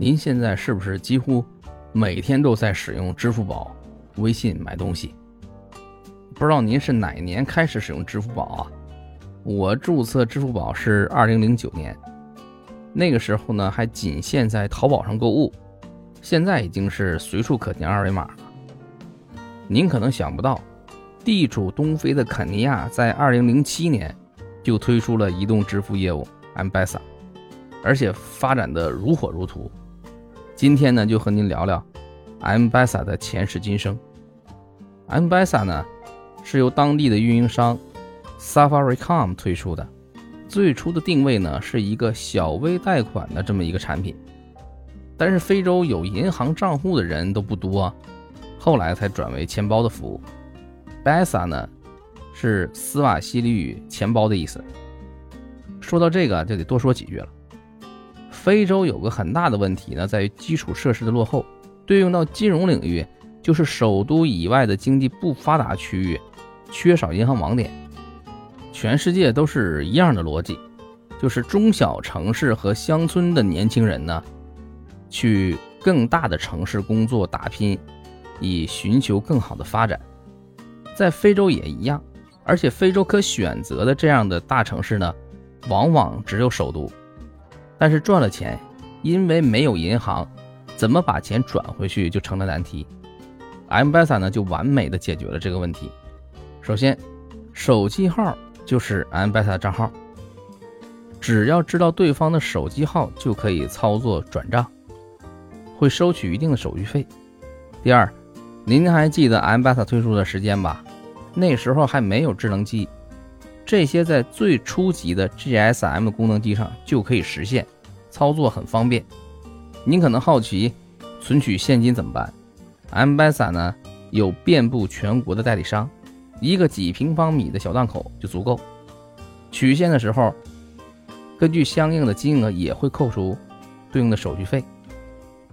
您现在是不是几乎每天都在使用支付宝、微信买东西？不知道您是哪年开始使用支付宝啊？我注册支付宝是二零零九年，那个时候呢还仅限在淘宝上购物，现在已经是随处可见二维码了。您可能想不到，地处东非的肯尼亚在二零零七年就推出了移动支付业务 M-Pesa，而且发展的如火如荼。今天呢，就和您聊聊 M-Pesa 的前世今生。M-Pesa 呢？是由当地的运营商 Safaricom 推出的，最初的定位呢是一个小微贷款的这么一个产品，但是非洲有银行账户的人都不多，后来才转为钱包的服务。Besa 呢是斯瓦西里语钱包的意思。说到这个就得多说几句了。非洲有个很大的问题呢，在于基础设施的落后，对应到金融领域，就是首都以外的经济不发达区域。缺少银行网点，全世界都是一样的逻辑，就是中小城市和乡村的年轻人呢，去更大的城市工作打拼，以寻求更好的发展。在非洲也一样，而且非洲可选择的这样的大城市呢，往往只有首都。但是赚了钱，因为没有银行，怎么把钱转回去就成了难题。M-Pesa 呢，就完美的解决了这个问题。首先，手机号就是 M-Pesa 账号，只要知道对方的手机号就可以操作转账，会收取一定的手续费。第二，您还记得 M-Pesa 推出的时间吧？那时候还没有智能机，这些在最初级的 GSM 功能机上就可以实现，操作很方便。您可能好奇，存取现金怎么办？M-Pesa 呢有遍布全国的代理商。一个几平方米的小档口就足够。取现的时候，根据相应的金额也会扣除对应的手续费。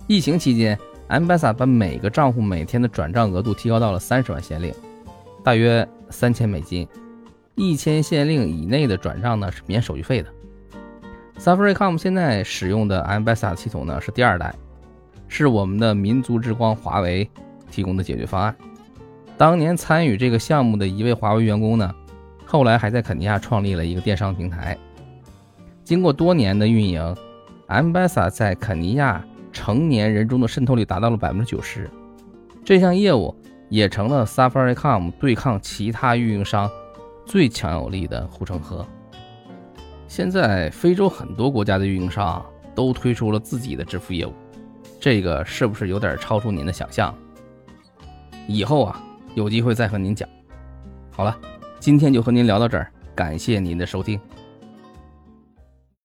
疫情期间，M-Pesa 把每个账户每天的转账额度提高到了三十万先令，大约三千美金。一千先令以内的转账呢是免手续费的。Safaricom 现在使用的 M-Pesa 系统呢是第二代，是我们的民族之光华为提供的解决方案。当年参与这个项目的一位华为员工呢，后来还在肯尼亚创立了一个电商平台。经过多年的运营，M-Pesa 在肯尼亚成年人中的渗透率达到了百分之九十。这项业务也成了 Safaricom 对抗其他运营商最强有力的护城河。现在非洲很多国家的运营商都推出了自己的支付业务，这个是不是有点超出您的想象？以后啊。有机会再和您讲。好了，今天就和您聊到这儿，感谢您的收听。